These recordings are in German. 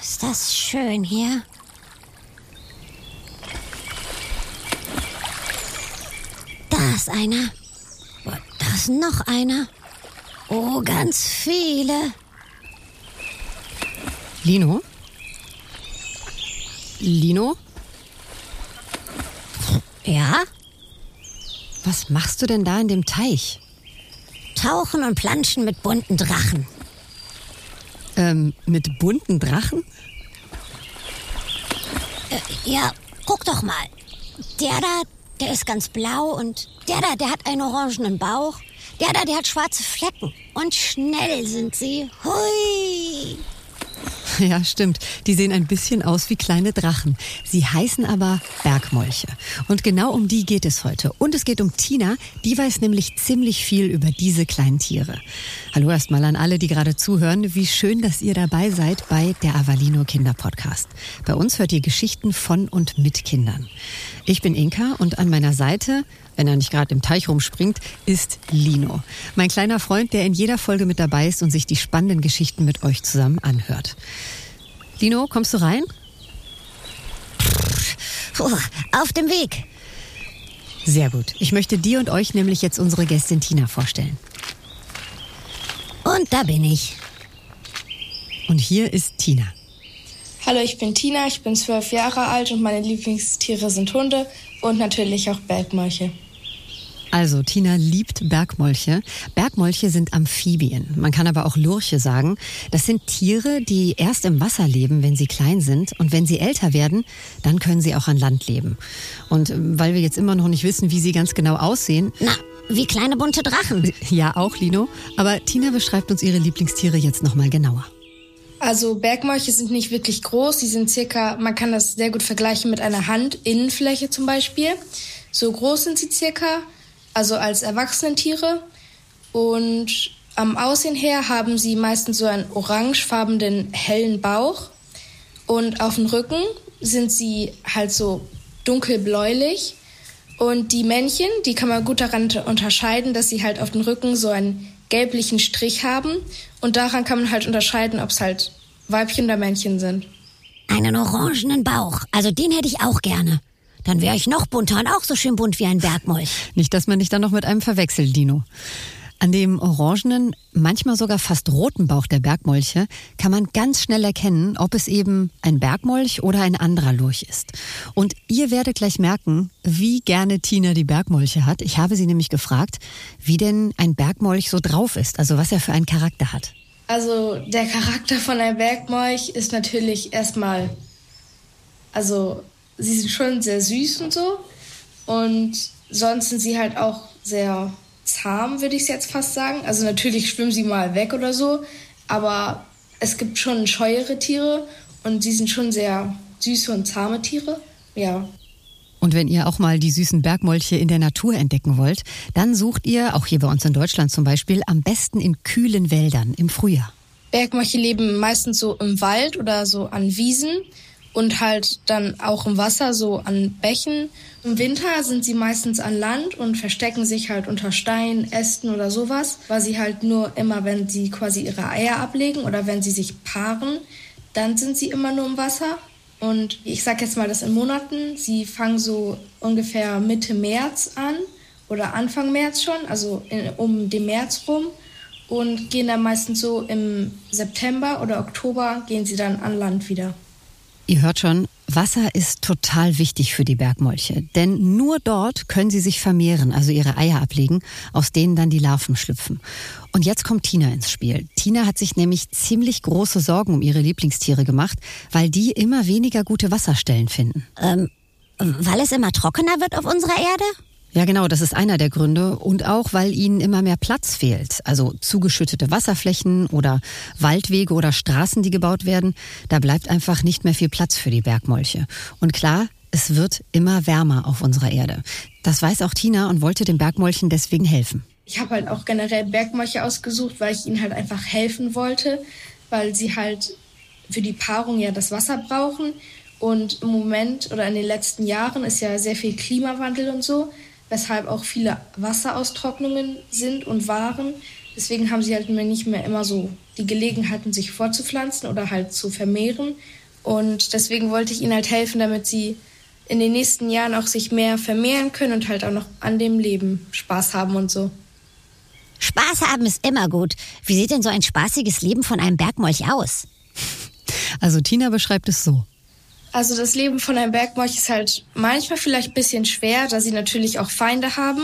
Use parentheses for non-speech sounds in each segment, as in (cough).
ist das schön hier? Da ist einer. Da ist noch einer. Oh, ganz viele. Lino? Lino? Ja? Was machst du denn da in dem Teich? Tauchen und planschen mit bunten Drachen. Ähm, mit bunten Drachen? Äh, ja, guck doch mal. Der da, der ist ganz blau und der da, der hat einen orangenen Bauch. Der da, der hat schwarze Flecken. Und schnell sind sie. Hui! (laughs) Ja, stimmt. Die sehen ein bisschen aus wie kleine Drachen. Sie heißen aber Bergmolche. Und genau um die geht es heute. Und es geht um Tina. Die weiß nämlich ziemlich viel über diese kleinen Tiere. Hallo erstmal an alle, die gerade zuhören. Wie schön, dass ihr dabei seid bei der Avalino Kinder Podcast. Bei uns hört ihr Geschichten von und mit Kindern. Ich bin Inka und an meiner Seite wenn er nicht gerade im Teich rumspringt, ist Lino. Mein kleiner Freund, der in jeder Folge mit dabei ist und sich die spannenden Geschichten mit euch zusammen anhört. Lino, kommst du rein? Puh, auf dem Weg. Sehr gut. Ich möchte dir und euch nämlich jetzt unsere Gästin Tina vorstellen. Und da bin ich. Und hier ist Tina. Hallo, ich bin Tina, ich bin zwölf Jahre alt und meine Lieblingstiere sind Hunde und natürlich auch Bergmolche. Also, Tina liebt Bergmolche. Bergmolche sind Amphibien. Man kann aber auch Lurche sagen. Das sind Tiere, die erst im Wasser leben, wenn sie klein sind. Und wenn sie älter werden, dann können sie auch an Land leben. Und ähm, weil wir jetzt immer noch nicht wissen, wie sie ganz genau aussehen. Na, wie kleine bunte Drachen. (laughs) Ja, auch, Lino. Aber Tina beschreibt uns ihre Lieblingstiere jetzt nochmal genauer. Also Bergmolche sind nicht wirklich groß. Sie sind circa, man kann das sehr gut vergleichen mit einer Handinnenfläche zum Beispiel. So groß sind sie circa also als Erwachsenentiere. Und am Aussehen her haben sie meistens so einen orangefarbenen hellen Bauch. Und auf dem Rücken sind sie halt so dunkelbläulich. Und die Männchen, die kann man gut daran unterscheiden, dass sie halt auf dem Rücken so einen gelblichen Strich haben. Und daran kann man halt unterscheiden, ob es halt Weibchen oder Männchen sind. Einen orangenen Bauch. Also den hätte ich auch gerne. Dann wäre ich noch bunter und auch so schön bunt wie ein Bergmolch. Nicht, dass man dich dann noch mit einem verwechselt, Dino. An dem orangenen, manchmal sogar fast roten Bauch der Bergmolche kann man ganz schnell erkennen, ob es eben ein Bergmolch oder ein anderer Lurch ist. Und ihr werdet gleich merken, wie gerne Tina die Bergmolche hat. Ich habe sie nämlich gefragt, wie denn ein Bergmolch so drauf ist, also was er für einen Charakter hat. Also der Charakter von einem Bergmolch ist natürlich erstmal, also sie sind schon sehr süß und so. Und sonst sind sie halt auch sehr zahm, würde ich jetzt fast sagen. Also natürlich schwimmen sie mal weg oder so, aber es gibt schon scheuere Tiere und sie sind schon sehr süße und zahme Tiere. Ja. Und wenn ihr auch mal die süßen Bergmolche in der Natur entdecken wollt, dann sucht ihr, auch hier bei uns in Deutschland zum Beispiel, am besten in kühlen Wäldern im Frühjahr. Bergmolche leben meistens so im Wald oder so an Wiesen und halt dann auch im Wasser, so an Bächen. Im Winter sind sie meistens an Land und verstecken sich halt unter Steinen, Ästen oder sowas, weil sie halt nur immer, wenn sie quasi ihre Eier ablegen oder wenn sie sich paaren, dann sind sie immer nur im Wasser. Und ich sag jetzt mal das in Monaten. Sie fangen so ungefähr Mitte März an oder Anfang März schon, also in, um den März rum und gehen dann meistens so im September oder Oktober gehen sie dann an Land wieder. Ihr hört schon, Wasser ist total wichtig für die Bergmolche, denn nur dort können sie sich vermehren, also ihre Eier ablegen, aus denen dann die Larven schlüpfen. Und jetzt kommt Tina ins Spiel. Tina hat sich nämlich ziemlich große Sorgen um ihre Lieblingstiere gemacht, weil die immer weniger gute Wasserstellen finden. Ähm, weil es immer trockener wird auf unserer Erde? Ja, genau, das ist einer der Gründe. Und auch, weil ihnen immer mehr Platz fehlt. Also zugeschüttete Wasserflächen oder Waldwege oder Straßen, die gebaut werden. Da bleibt einfach nicht mehr viel Platz für die Bergmolche. Und klar, es wird immer wärmer auf unserer Erde. Das weiß auch Tina und wollte den Bergmolchen deswegen helfen. Ich habe halt auch generell Bergmolche ausgesucht, weil ich ihnen halt einfach helfen wollte, weil sie halt für die Paarung ja das Wasser brauchen. Und im Moment oder in den letzten Jahren ist ja sehr viel Klimawandel und so weshalb auch viele Wasseraustrocknungen sind und waren. Deswegen haben sie halt nicht mehr immer so die Gelegenheiten, sich fortzupflanzen oder halt zu vermehren. Und deswegen wollte ich ihnen halt helfen, damit sie in den nächsten Jahren auch sich mehr vermehren können und halt auch noch an dem Leben Spaß haben und so. Spaß haben ist immer gut. Wie sieht denn so ein spaßiges Leben von einem Bergmolch aus? Also Tina beschreibt es so. Also das Leben von einem Bergmolch ist halt manchmal vielleicht ein bisschen schwer, da sie natürlich auch Feinde haben,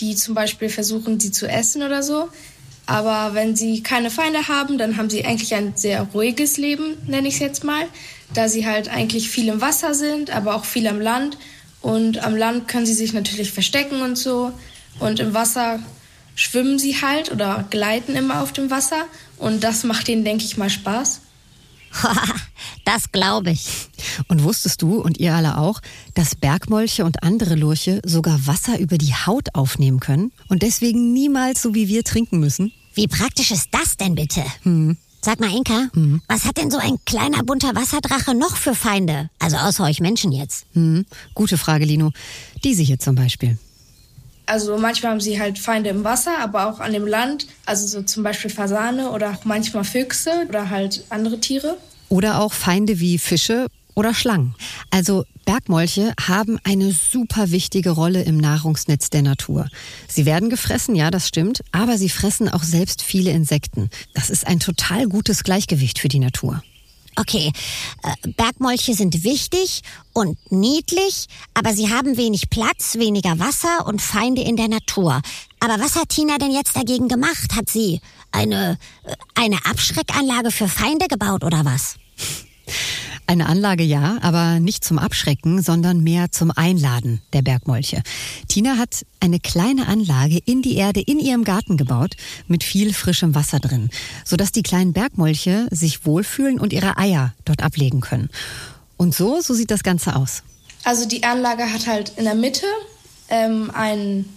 die zum Beispiel versuchen, sie zu essen oder so. Aber wenn sie keine Feinde haben, dann haben sie eigentlich ein sehr ruhiges Leben, nenne ich es jetzt mal, da sie halt eigentlich viel im Wasser sind, aber auch viel am Land. Und am Land können sie sich natürlich verstecken und so. Und im Wasser schwimmen sie halt oder gleiten immer auf dem Wasser. Und das macht ihnen, denke ich mal, Spaß. (laughs) das glaube ich. Und wusstest du und ihr alle auch, dass Bergmolche und andere Lurche sogar Wasser über die Haut aufnehmen können und deswegen niemals so wie wir trinken müssen? Wie praktisch ist das denn bitte? Hm. Sag mal, Inka, hm. was hat denn so ein kleiner bunter Wasserdrache noch für Feinde? Also außer euch Menschen jetzt. Hm. Gute Frage, Lino. Diese hier zum Beispiel. Also manchmal haben sie halt Feinde im Wasser, aber auch an dem Land. Also so zum Beispiel Fasane oder auch manchmal Füchse oder halt andere Tiere. Oder auch Feinde wie Fische oder Schlangen. Also Bergmolche haben eine super wichtige Rolle im Nahrungsnetz der Natur. Sie werden gefressen, ja, das stimmt, aber sie fressen auch selbst viele Insekten. Das ist ein total gutes Gleichgewicht für die Natur. Okay, äh, Bergmolche sind wichtig und niedlich, aber sie haben wenig Platz, weniger Wasser und Feinde in der Natur. Aber was hat Tina denn jetzt dagegen gemacht? Hat sie eine, äh, eine Abschreckanlage für Feinde gebaut oder was? (laughs) Eine Anlage ja, aber nicht zum Abschrecken, sondern mehr zum Einladen der Bergmolche. Tina hat eine kleine Anlage in die Erde in ihrem Garten gebaut, mit viel frischem Wasser drin, sodass die kleinen Bergmolche sich wohlfühlen und ihre Eier dort ablegen können. Und so, so sieht das Ganze aus. Also die Anlage hat halt in der Mitte ähm, einen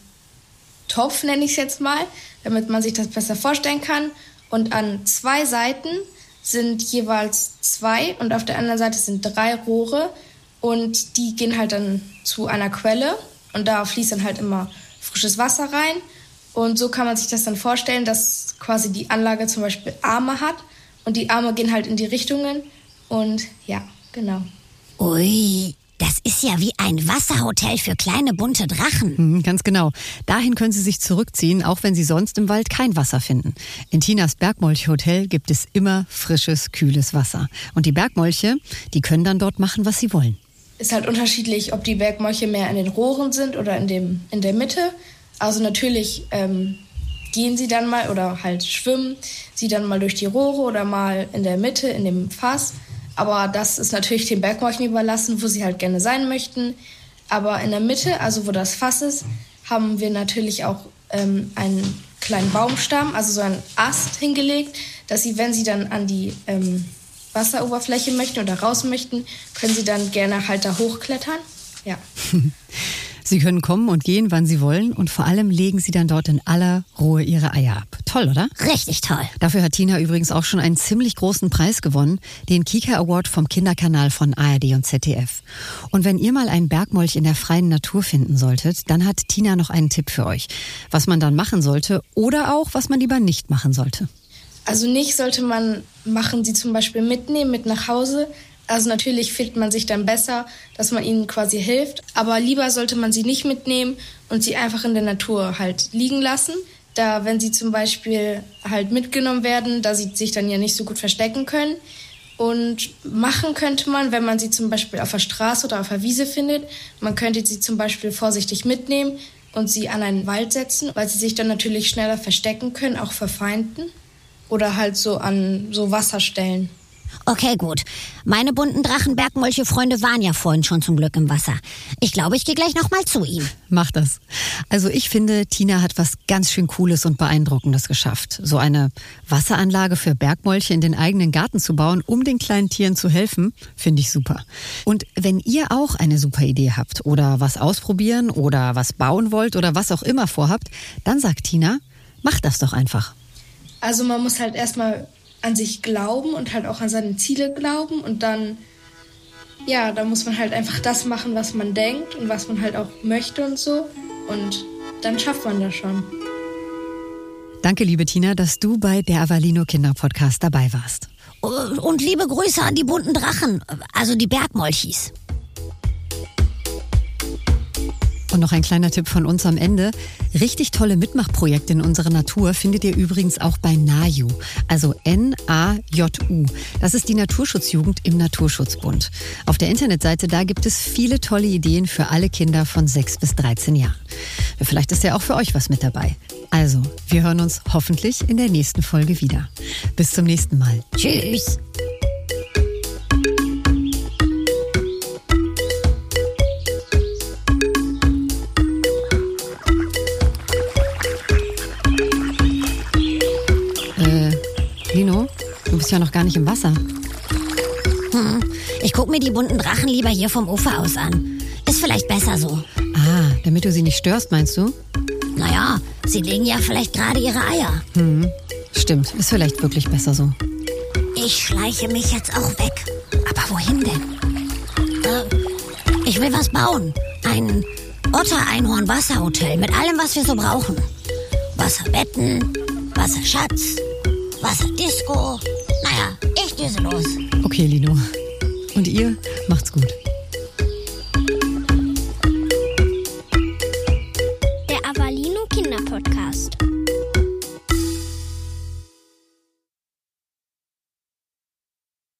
Topf, nenne ich es jetzt mal, damit man sich das besser vorstellen kann. Und an zwei Seiten sind jeweils zwei und auf der anderen Seite sind drei Rohre und die gehen halt dann zu einer Quelle und da fließt dann halt immer frisches Wasser rein. Und so kann man sich das dann vorstellen, dass quasi die Anlage zum Beispiel Arme hat und die Arme gehen halt in die Richtungen und ja, genau. Ui, das ist ja wie ein Wasserhotel für kleine bunte Drachen. Mhm, ganz genau. Dahin können sie sich zurückziehen, auch wenn sie sonst im Wald kein Wasser finden. In Tinas Bergmolchhotel gibt es immer frisches, kühles Wasser. Und die Bergmolche, die können dann dort machen, was sie wollen. Ist halt unterschiedlich, ob die Bergmolche mehr in den Rohren sind oder in, dem, in der Mitte. Also natürlich ähm, gehen sie dann mal oder halt schwimmen sie dann mal durch die Rohre oder mal in der Mitte in dem Fass. Aber das ist natürlich den Bergmolchen überlassen, wo sie halt gerne sein möchten. Aber in der Mitte, also wo das Fass ist, haben wir natürlich auch ähm, einen kleinen Baumstamm, also so einen Ast hingelegt, dass sie, wenn sie dann an die ähm, Wasseroberfläche möchten oder raus möchten, können sie dann gerne halt da hochklettern. Ja. (laughs) Sie können kommen und gehen, wann Sie wollen und vor allem legen Sie dann dort in aller Ruhe Ihre Eier ab. Toll, oder? Richtig toll. Dafür hat Tina übrigens auch schon einen ziemlich großen Preis gewonnen, den Kika Award vom Kinderkanal von ARD und ZDF. Und wenn ihr mal einen Bergmolch in der freien Natur finden solltet, dann hat Tina noch einen Tipp für euch, was man dann machen sollte oder auch, was man lieber nicht machen sollte. Also nicht sollte man machen, sie zum Beispiel mitnehmen, mit nach Hause, also natürlich fühlt man sich dann besser, dass man ihnen quasi hilft. Aber lieber sollte man sie nicht mitnehmen und sie einfach in der Natur halt liegen lassen. Da, wenn sie zum Beispiel halt mitgenommen werden, da sie sich dann ja nicht so gut verstecken können. Und machen könnte man, wenn man sie zum Beispiel auf der Straße oder auf der Wiese findet, man könnte sie zum Beispiel vorsichtig mitnehmen und sie an einen Wald setzen, weil sie sich dann natürlich schneller verstecken können, auch vor Feinden. Oder halt so an so Wasserstellen. Okay, gut. Meine bunten Drachenbergmolche-Freunde waren ja vorhin schon zum Glück im Wasser. Ich glaube, ich gehe gleich nochmal zu ihnen. Mach das. Also ich finde, Tina hat was ganz schön Cooles und Beeindruckendes geschafft. So eine Wasseranlage für Bergmolche in den eigenen Garten zu bauen, um den kleinen Tieren zu helfen, finde ich super. Und wenn ihr auch eine super Idee habt oder was ausprobieren oder was bauen wollt oder was auch immer vorhabt, dann sagt Tina, macht das doch einfach. Also man muss halt erstmal an sich glauben und halt auch an seine Ziele glauben und dann, ja, da muss man halt einfach das machen, was man denkt und was man halt auch möchte und so und dann schafft man das schon. Danke, liebe Tina, dass du bei der Avalino Kinderpodcast dabei warst. Und liebe Grüße an die bunten Drachen, also die Bergmolchis. Und noch ein kleiner Tipp von uns am Ende. Richtig tolle Mitmachprojekte in unserer Natur findet ihr übrigens auch bei NAJU, also N-A-J-U. Das ist die Naturschutzjugend im Naturschutzbund. Auf der Internetseite da gibt es viele tolle Ideen für alle Kinder von 6 bis 13 Jahren. Vielleicht ist ja auch für euch was mit dabei. Also, wir hören uns hoffentlich in der nächsten Folge wieder. Bis zum nächsten Mal. Tschüss. Bist ja noch gar nicht im Wasser. Hm, ich guck mir die bunten Drachen lieber hier vom Ufer aus an. Ist vielleicht besser so. Ah, damit du sie nicht störst, meinst du? Naja, sie legen ja vielleicht gerade ihre Eier. Hm, stimmt. Ist vielleicht wirklich besser so. Ich schleiche mich jetzt auch weg. Aber wohin denn? Äh, ich will was bauen. Ein Otter-Einhorn-Wasserhotel mit allem, was wir so brauchen. Wasserbetten, Wasserschatz, Wasserdisco, naja, ich düse los. Okay, Lino. Und ihr macht's gut.